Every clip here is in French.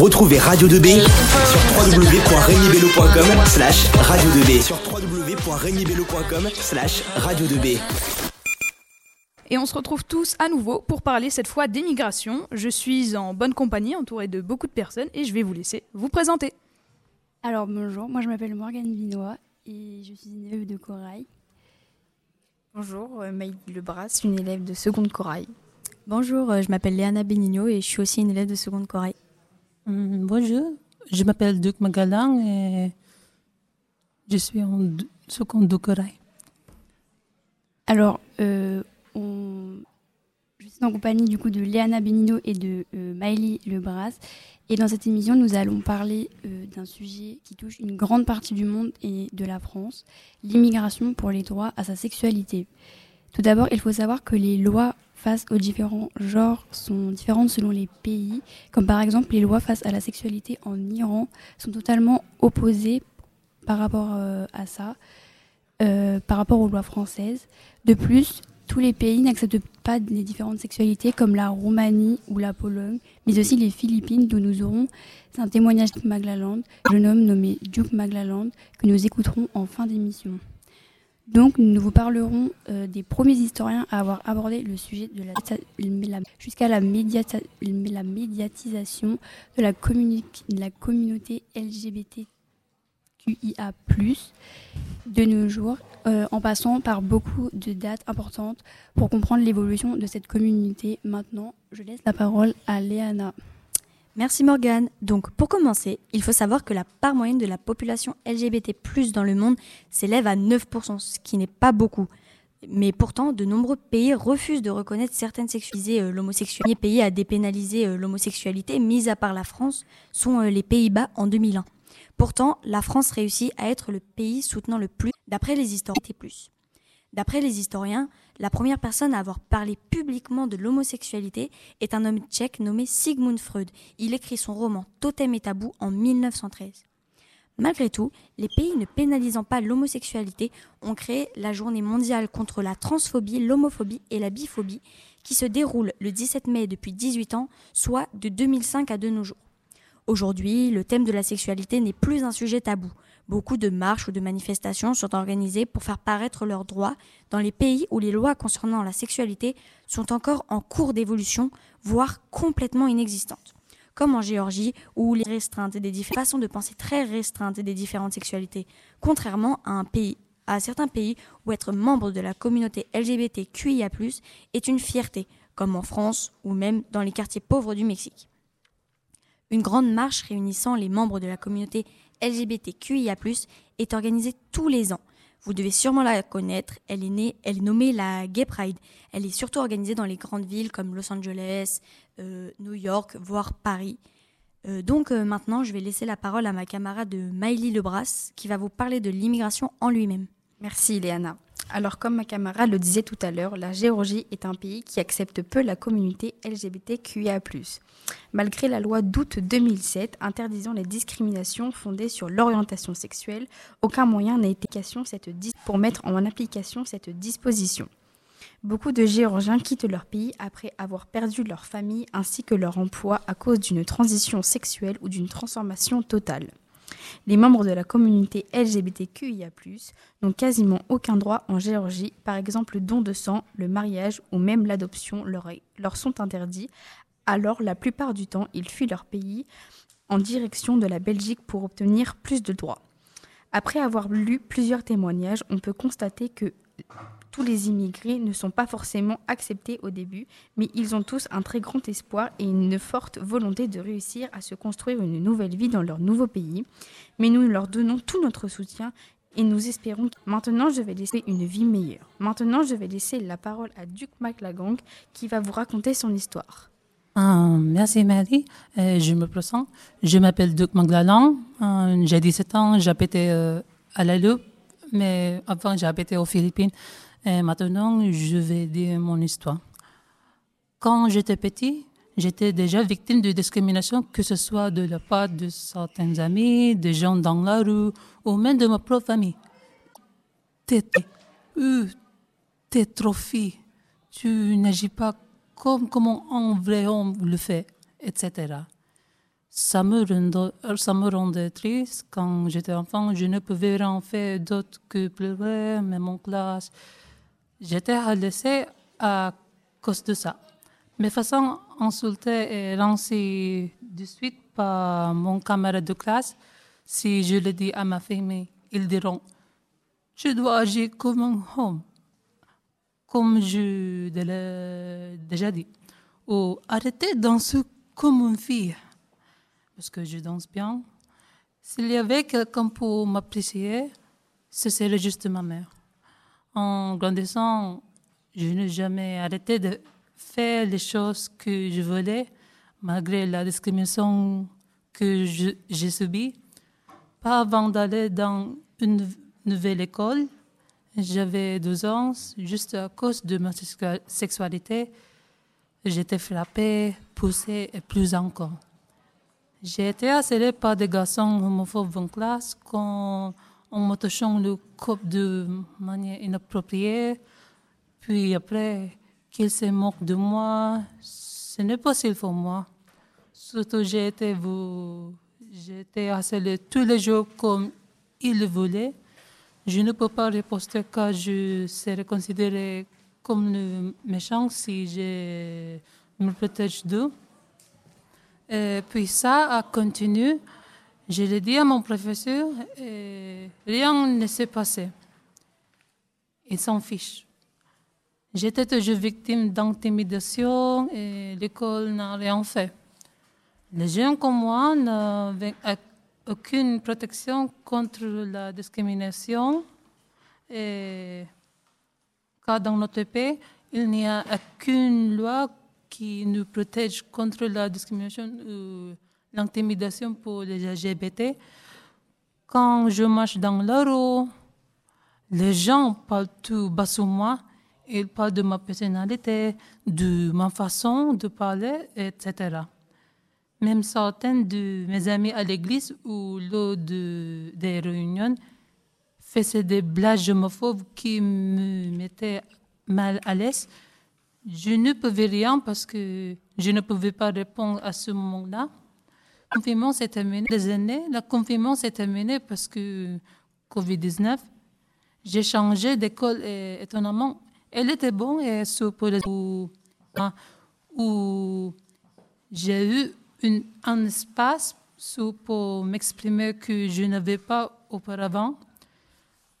Retrouvez Radio 2B sur www.regnibello.com slash radio 2B sur www.regnibello.com slash radio 2B. Et on se retrouve tous à nouveau pour parler cette fois d'émigration. Je suis en bonne compagnie, entourée de beaucoup de personnes, et je vais vous laisser vous présenter. Alors bonjour, moi je m'appelle Morgane Vinois et je suis une élève de Corail. Bonjour, euh, Maïd Lebras, une élève de seconde Corail. Bonjour, euh, je m'appelle Léana Benigno et je suis aussi une élève de seconde Corail. Hum, bonjour, je m'appelle Duc Magalang et je suis en seconde de Corail. Alors, euh, on- je suis en compagnie du coup de Léana Benino et de euh, Maëlie Lebras. Et dans cette émission, nous allons parler euh, d'un sujet qui touche une grande partie du monde et de la France, l'immigration pour les droits à sa sexualité. Tout d'abord, il faut savoir que les lois face aux différents genres sont différentes selon les pays, comme par exemple les lois face à la sexualité en Iran sont totalement opposées par rapport euh, à ça, euh, par rapport aux lois françaises. De plus, tous les pays n'acceptent pas les différentes sexualités comme la Roumanie ou la Pologne, mais aussi les Philippines d'où nous aurons un témoignage de Maglaland, un jeune homme nommé Duke Maglaland, que nous écouterons en fin d'émission. Donc nous vous parlerons euh, des premiers historiens à avoir abordé le sujet de la, jusqu'à la, médiatisation de la, de la communauté LGBTQIA+, de nos jours, euh, en passant par beaucoup de dates importantes pour comprendre l'évolution de cette communauté. Maintenant, je laisse la parole à Léana. Merci Morgane. Donc pour commencer, il faut savoir que la part moyenne de la population LGBT+ dans le monde s'élève à 9%, ce qui n'est pas beaucoup. Mais pourtant, de nombreux pays refusent de reconnaître certaines sexualités euh, l'homosexualité. Les pays à dépénaliser euh, l'homosexualité, mis à part la France, sont euh, les Pays-Bas en 2001. Pourtant, la France réussit à être le pays soutenant le plus, d'après les historiens. D'après les historiens, la première personne à avoir parlé publiquement de l'homosexualité est un homme tchèque nommé Sigmund Freud. Il écrit son roman Totem et tabou en 1913. Malgré tout, les pays ne pénalisant pas l'homosexualité ont créé la journée mondiale contre la transphobie, l'homophobie et la biphobie qui se déroule le 17 mai depuis 18 ans, soit de 2005 à de nos jours. Aujourd'hui, le thème de la sexualité n'est plus un sujet tabou. Beaucoup de marches ou de manifestations sont organisées pour faire paraître leurs droits dans les pays où les lois concernant la sexualité sont encore en cours d'évolution, voire complètement inexistantes. Comme en Géorgie, où les restreintes des différentes façons de penser très restreintes des différentes sexualités, contrairement à à certains pays où être membre de la communauté LGBTQIA+, est une fierté, comme en France ou même dans les quartiers pauvres du Mexique. Une grande marche réunissant les membres de la communauté LGBTQIA+, est organisée tous les ans. Vous devez sûrement la connaître, elle est, née, elle est nommée la Gay Pride. Elle est surtout organisée dans les grandes villes comme Los Angeles, euh, New York, voire Paris. Euh, donc euh, maintenant, je vais laisser la parole à ma camarade Maïlie Lebras, qui va vous parler de l'immigration en lui-même. Merci Léana. Alors comme ma camarade le disait tout à l'heure, la Géorgie est un pays qui accepte peu la communauté LGBTQIA+. Malgré la loi d'août 2007 interdisant les discriminations fondées sur l'orientation sexuelle, aucun moyen n'a été pour mettre en application cette disposition. Beaucoup de Géorgiens quittent leur pays après avoir perdu leur famille ainsi que leur emploi à cause d'une transition sexuelle ou d'une transformation totale. Les membres de la communauté LGBTQIA+, n'ont quasiment aucun droit en Géorgie, par exemple le don de sang, le mariage ou même l'adoption leur, leur sont interdits, alors la plupart du temps ils fuient leur pays en direction de la Belgique pour obtenir plus de droits. Après avoir lu plusieurs témoignages, on peut constater que tous les immigrés ne sont pas forcément acceptés au début, mais ils ont tous un très grand espoir et une forte volonté de réussir à se construire une nouvelle vie dans leur nouveau pays. Mais nous leur donnons tout notre soutien et nous espérons que maintenant je vais laisser une vie meilleure. Maintenant je vais laisser la parole à Duke McLagang qui va vous raconter son histoire. Ah, merci Marie. Euh, je me présente. Je m'appelle Duc Maglalan. Euh, j'ai 17 ans. J'habitais euh, à la Loupe, mais avant j'habitais aux Philippines. Et maintenant, je vais dire mon histoire. Quand j'étais petit, j'étais déjà victime de discrimination, que ce soit de la part de certains amis, des gens dans la rue, ou même de ma propre famille. T'es, euh, t'es trop fille. Tu n'agis pas comme, comme un vrai homme le fait, etc. ça me, rendait, ça me rendait triste. Quand j'étais enfant, je ne pouvais rien faire d'autre que pleurer, même en classe. J'étais laisser à cause de ça. Mes façons insultées et lancées de suite par mon camarade de classe, si je le dis à ma famille, ils diront Je dois agir comme un homme, comme je l'ai déjà dit, ou arrêter de danser comme une fille parce que je danse bien. S'il y avait quelqu'un pour m'apprécier, ce serait juste ma mère. En grandissant, je n'ai jamais arrêté de faire les choses que je voulais, malgré la discrimination que j'ai subie. Pas avant d'aller dans une nouvelle école, j'avais 12 ans, juste à cause de ma sexualité, j'étais frappée, poussée et plus encore. J'ai été par des garçons homophobes en classe quand me touchant le corps de manière inappropriée. Puis après, qu'ils se moquent de moi, ce n'est pas possible pour moi. Surtout, j'ai été, j'ai été harcelée tous les jours comme ils le voulaient. Je ne peux pas riposter car je serais considérée comme le méchant si je me protège d'eux. Et puis ça a continué. Je l'ai dit à mon professeur et rien ne s'est passé. Il s'en fiche. J'étais toujours victime d'intimidation et l'école n'a rien fait. Les jeunes comme moi n'avaient aucune protection contre la discrimination et car dans notre pays, il n'y a aucune loi qui nous protège contre la discrimination ou l'intimidation pour les LGBT. Quand je marche dans la rue, les gens parlent tout bas sur moi. Ils parlent de ma personnalité, de ma façon de parler, etc. Même certains de mes amis à l'église ou lors de, des réunions faisaient des blagues homophobes qui me mettaient mal à l'aise. Je ne pouvais rien parce que je ne pouvais pas répondre à ce moment-là. Confinement s'est confinement s'est terminé parce que Covid-19. J'ai changé d'école et étonnamment, elle était bonne et pour les où j'ai eu un espace pour m'exprimer que je n'avais pas auparavant.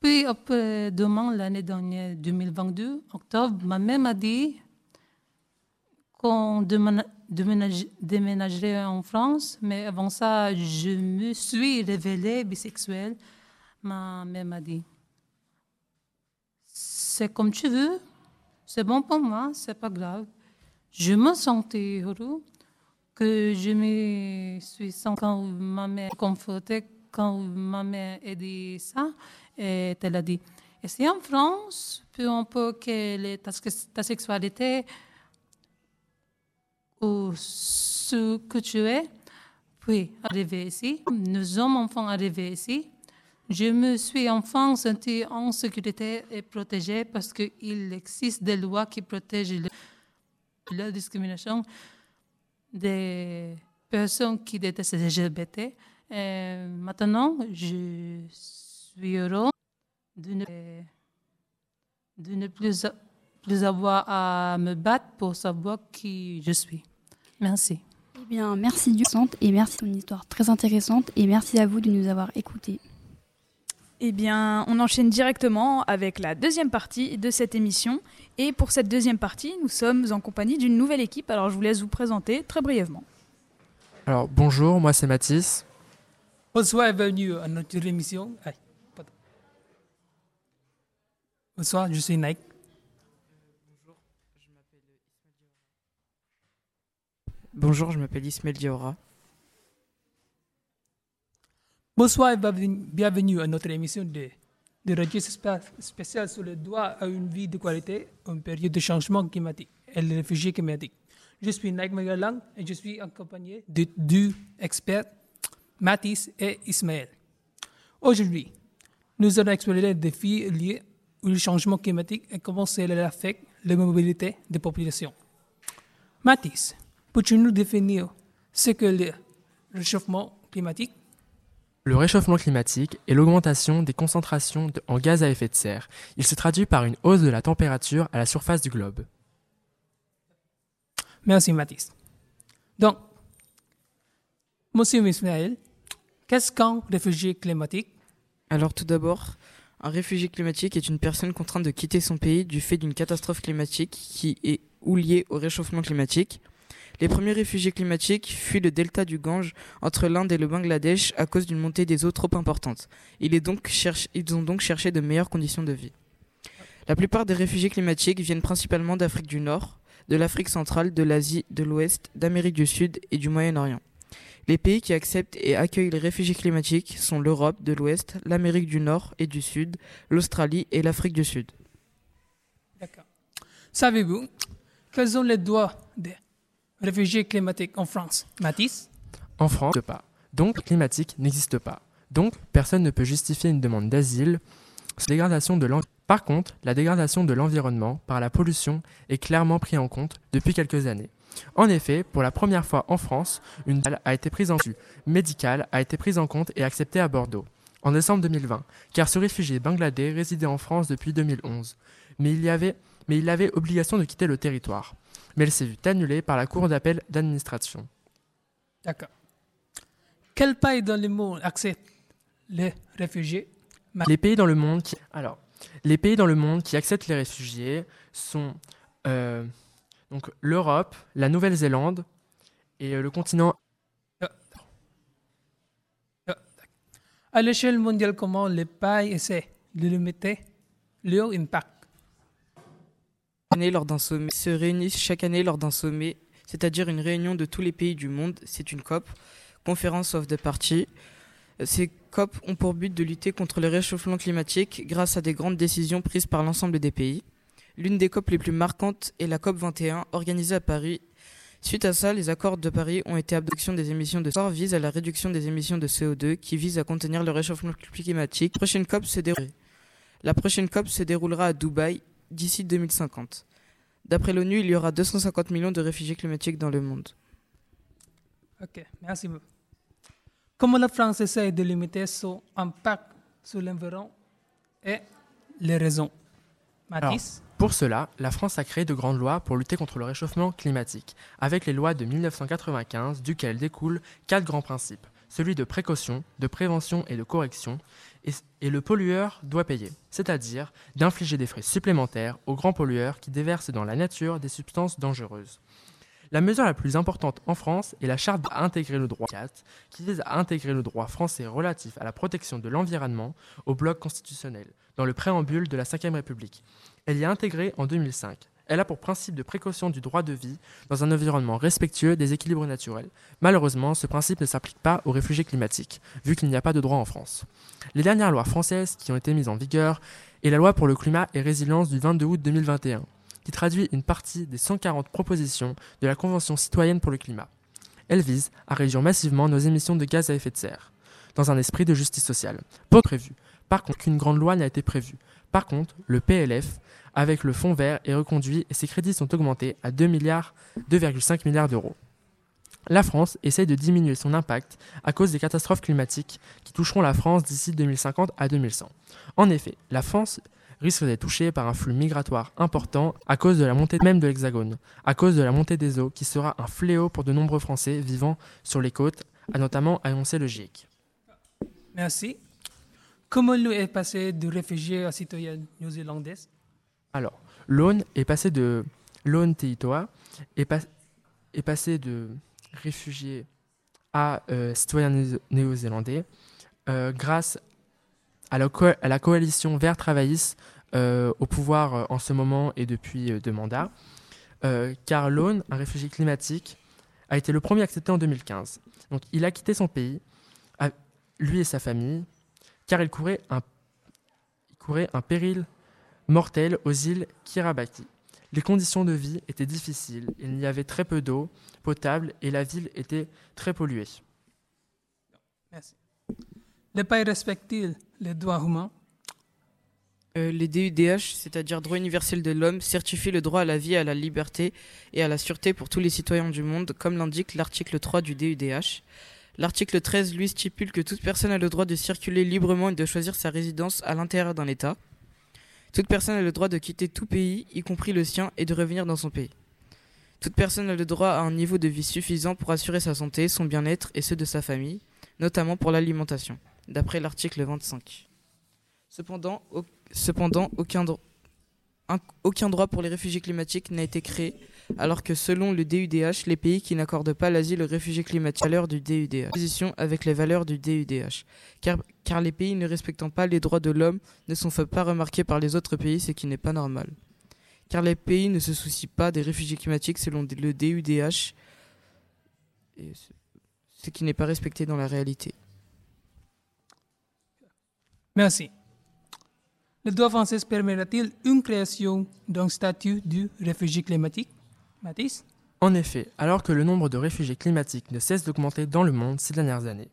Puis après demain, l'année dernière, 2022, octobre, ma mère m'a dit qu'on déménagerait en France, mais avant ça, je me suis révélée bisexuelle. Ma mère m'a dit, c'est comme tu veux, c'est bon pour moi, c'est pas grave. Je me sentais heureux que je me suis sentie quand ma mère confortée, quand ma mère a dit ça, et elle a dit, et c'est en France, peu importe quelle est ta, ta sexualité, ou ce que tu es. Puis, arrivé ici, nous sommes enfants arrivés ici. Je me suis enfin senti en sécurité et protégée parce qu'il existe des lois qui protègent la discrimination des personnes qui détestent les LGBT. Maintenant, je suis heureux de ne, plus avoir à me battre pour savoir qui je suis. Merci. Eh bien, merci du et merci pour une histoire très intéressante et merci à vous de nous avoir écoutés. Eh bien, on enchaîne directement avec la deuxième partie de cette émission. Et pour cette deuxième partie, nous sommes en compagnie d'une nouvelle équipe. Alors, je vous laisse vous présenter très brièvement. Alors, bonjour, moi c'est Mathis. Bonsoir et bienvenue à notre émission. Bonsoir, je suis Nike. Bonjour, je m'appelle Ismaël Diawara. Bonsoir et bienvenue à notre émission de, de radio spéciale sur le droit à une vie de qualité en période de changement climatique et les réfugiés climatiques. Je suis Nike Magalang et je suis accompagné de deux experts, Mathis et Ismaël. Aujourd'hui, nous allons explorer les défis liés au changement climatique et comment cela affecte la mobilité des populations. Mathis, Peux-tu nous définir ce que le réchauffement climatique? Le réchauffement climatique est l'augmentation des concentrations de- en gaz à effet de serre. Il se traduit par une hausse de la température à la surface du globe. Merci Mathis. Donc, Monsieur Ismaël, qu'est-ce qu'un réfugié climatique? Alors tout d'abord, un réfugié climatique est une personne contrainte de quitter son pays du fait d'une catastrophe climatique qui est ou liée au réchauffement climatique. Les premiers réfugiés climatiques fuient le delta du Gange entre l'Inde et le Bangladesh à cause d'une montée des eaux trop importante. Ils ont donc cherché de meilleures conditions de vie. La plupart des réfugiés climatiques viennent principalement d'Afrique du Nord, de l'Afrique centrale, de l'Asie, de l'Ouest, d'Amérique du Sud et du Moyen-Orient. Les pays qui acceptent et accueillent les réfugiés climatiques sont l'Europe de l'Ouest, l'Amérique du Nord et du Sud, l'Australie et l'Afrique du Sud. D'accord. Savez-vous quels sont les droits des réfugiés climatiques en France Mathis En France, pas. Donc, climatique n'existe pas. Donc, personne ne peut justifier une demande d'asile sur la dégradation de l'environnement. Par contre, la dégradation de l'environnement par la pollution est clairement prise en compte depuis quelques années. En effet, pour la première fois en France, une balle a été prise en vue médicale a été prise en compte et acceptée à Bordeaux en décembre 2020, car ce réfugié bangladais résidait en France depuis 2011, mais il y avait mais il avait obligation de quitter le territoire. Mais elle s'est vue annulée par la Cour d'appel d'administration. D'accord. Quel pays dans le monde accepte les réfugiés? Les pays dans le monde qui alors les pays dans le monde qui acceptent les réfugiés sont euh, donc l'Europe, la Nouvelle-Zélande et euh, le continent. À l'échelle mondiale, comment les pays essaient de limiter leur impact? Année lors d'un sommet se réunissent chaque année lors d'un sommet, c'est-à-dire une réunion de tous les pays du monde. C'est une COP, Conference of the Party. Ces COP ont pour but de lutter contre le réchauffement climatique grâce à des grandes décisions prises par l'ensemble des pays. L'une des COP les plus marquantes est la COP 21 organisée à Paris. Suite à ça, les accords de Paris ont été abduction des émissions de CO2 vise à la réduction des émissions de CO2 qui vise à contenir le réchauffement climatique. Prochaine COP se déroule- La prochaine COP se déroulera à Dubaï d'ici 2050. D'après l'ONU, il y aura 250 millions de réfugiés climatiques dans le monde. Ok, merci. beaucoup. Comment la France essaie de limiter son impact sur l'environnement et les raisons? Mathis? Pour cela, la France a créé de grandes lois pour lutter contre le réchauffement climatique, avec les lois de 1995, duquel découlent quatre grands principes celui de précaution, de prévention et de correction, et, le pollueur doit payer, c'est-à-dire d'infliger des frais supplémentaires aux grands pollueurs qui déversent dans la nature des substances dangereuses. La mesure la plus importante en France est la charte à intégrer le droit 4, qui vise à intégrer le droit français relatif à la protection de l'environnement au bloc constitutionnel, dans le préambule de la Ve République. Elle y est intégrée en 2005. Elle a pour principe de précaution du droit de vie dans un environnement respectueux des équilibres naturels. Malheureusement, ce principe ne s'applique pas aux réfugiés climatiques, vu qu'il n'y a pas de droit en France. Les dernières lois françaises qui ont été mises en vigueur est la loi pour le climat et résilience du 22 août 2021, qui traduit une partie des 140 propositions de la Convention citoyenne pour le climat. Elle vise à réduire massivement nos émissions de gaz à effet de serre, dans un esprit de justice sociale. Pas prévu. Par contre, qu'une grande loi n'a été prévue. Par contre, le PLF, avec le fonds vert, est reconduit et ses crédits sont augmentés à 2 milliards, 2,5 milliards d'euros. La France essaie de diminuer son impact à cause des catastrophes climatiques qui toucheront la France d'ici 2050 à 2100. En effet, la France risque d'être touchée par un flux migratoire important à cause de la montée même de l'Hexagone, à cause de la montée des eaux qui sera un fléau pour de nombreux Français vivant sur les côtes, a notamment annoncé le GIEC. Merci. Comment l'eau est passée de réfugié à citoyenne néo-zélandaise Alors, l'Aune est passé de l'Aune Teitoa est, pas- est passé de réfugié à euh, citoyen néo- néo-zélandais euh, grâce à la, coalition Vert Travailliste euh, au pouvoir en ce moment et depuis deux mandats. Car l'Aune, un réfugié climatique, a été le premier accepté en 2015. Donc il a quitté son pays, lui et sa famille, car il courait un, il courait un péril mortel aux îles Kiribati. Les conditions de vie étaient difficiles, il y avait très peu d'eau potable et la ville était très polluée. Merci. Les pays respectent-ils les droits humains? Euh, les DUDH, c'est-à-dire droit universel de l'homme, certifient le droit à la vie, à la liberté et à la sûreté pour tous les citoyens du monde, comme l'indique l'article 3 du DUDH. L'article 13, lui, stipule que toute personne a le droit de circuler librement et de choisir sa résidence à l'intérieur d'un État. Toute personne a le droit de quitter tout pays, y compris le sien, et de revenir dans son pays. Toute personne a le droit à un niveau de vie suffisant pour assurer sa santé, son bien-être et ceux de sa famille, notamment pour l'alimentation, d'après l'article 25. Cependant, cependant aucun droit pour les réfugiés climatiques n'a été créé, alors que selon le DUDH, les pays qui n'accordent pas l'asile aux réfugiés climatiques valeurs du DUDH, position avec les valeurs du DUDH, car, les pays ne respectant pas les droits de l'homme ne sont pas remarquer par les autres pays, ce qui n'est pas normal. Car les pays ne se soucient pas des réfugiés climatiques selon le DUDH, ce qui n'est pas respecté dans la réalité. Merci. Le droit français permettra-t-il une création d'un statut du réfugié climatique? En effet, alors que le nombre de réfugiés climatiques ne cesse d'augmenter dans le monde ces dernières années.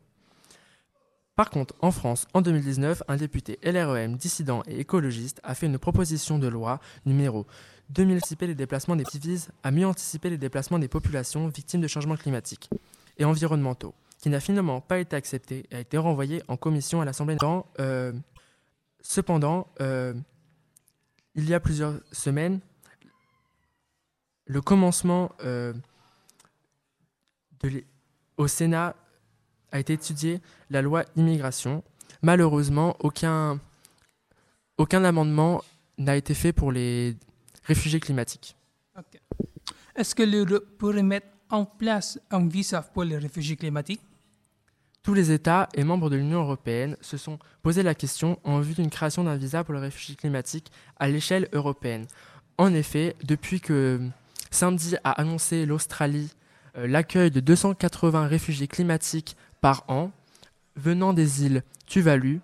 Par contre, en France, en 2019, un député LREM dissident et écologiste a fait une proposition de loi numéro 2000 anticiper les déplacements des vise à mieux anticiper les déplacements des populations victimes de changements climatiques et environnementaux, qui n'a finalement pas été accepté et a été renvoyé en commission à l'Assemblée nationale. Euh, cependant, euh, il y a plusieurs semaines, le commencement euh, de au Sénat a été étudié la loi immigration. Malheureusement, aucun, aucun amendement n'a été fait pour les réfugiés climatiques. Est-ce que l'Europe pourrait mettre en place un visa pour les réfugiés climatiques? Tous les États et membres de l'Union européenne se sont posé la question en vue d'une création d'un visa pour les réfugiés climatiques à l'échelle européenne. En effet, depuis que samedi a annoncé l'Australie euh, l'accueil de 280 réfugiés climatiques par an venant des îles Tuvalu,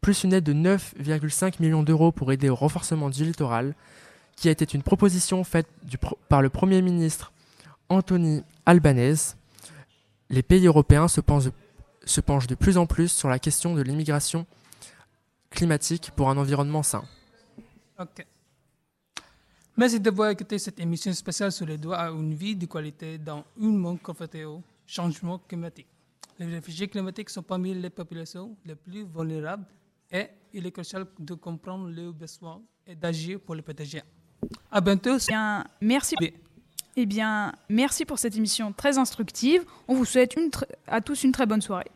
plus une aide de 9,5 millions d'euros pour aider au renforcement du littoral, qui a été une proposition faite par le Premier ministre Anthony Albanese. Les pays européens se pensent se penche de plus en plus sur la question de l'immigration climatique pour un environnement sain. Merci d'avoir écouté cette émission spéciale sur le droit à une vie de qualité dans un monde confronté au changement climatique. Les réfugiés climatiques sont parmi les populations les plus vulnérables et il est crucial de comprendre leurs besoins et d'agir pour les protéger. À bientôt. Bien, merci. Eh bien, merci pour cette émission très instructive. On vous souhaite une à tous une très bonne soirée.